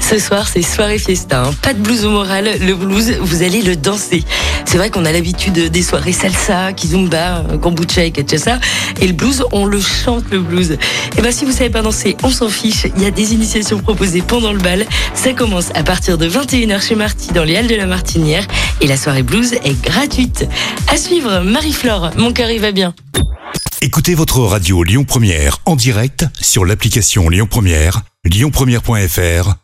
Ce soir, c'est soirée fiesta. hein. Pas de blues au moral. Le blues, vous allez le danser. C'est vrai qu'on a l'habitude des soirées salsa, kizumba, kombucha et cachaça. Et le blues, on le chante le blues. Et ben, si vous savez pas danser, on s'en fiche. Il y a des initiations proposées pendant le bal. Ça commence à partir de 21h chez Marty dans les Halles de la Martinière. Et la soirée blues est gratuite. À suivre, Marie-Flore. Mon cœur y va bien. Écoutez votre radio Lyon Première en direct sur l'application Lyon Première, lyonpremière.fr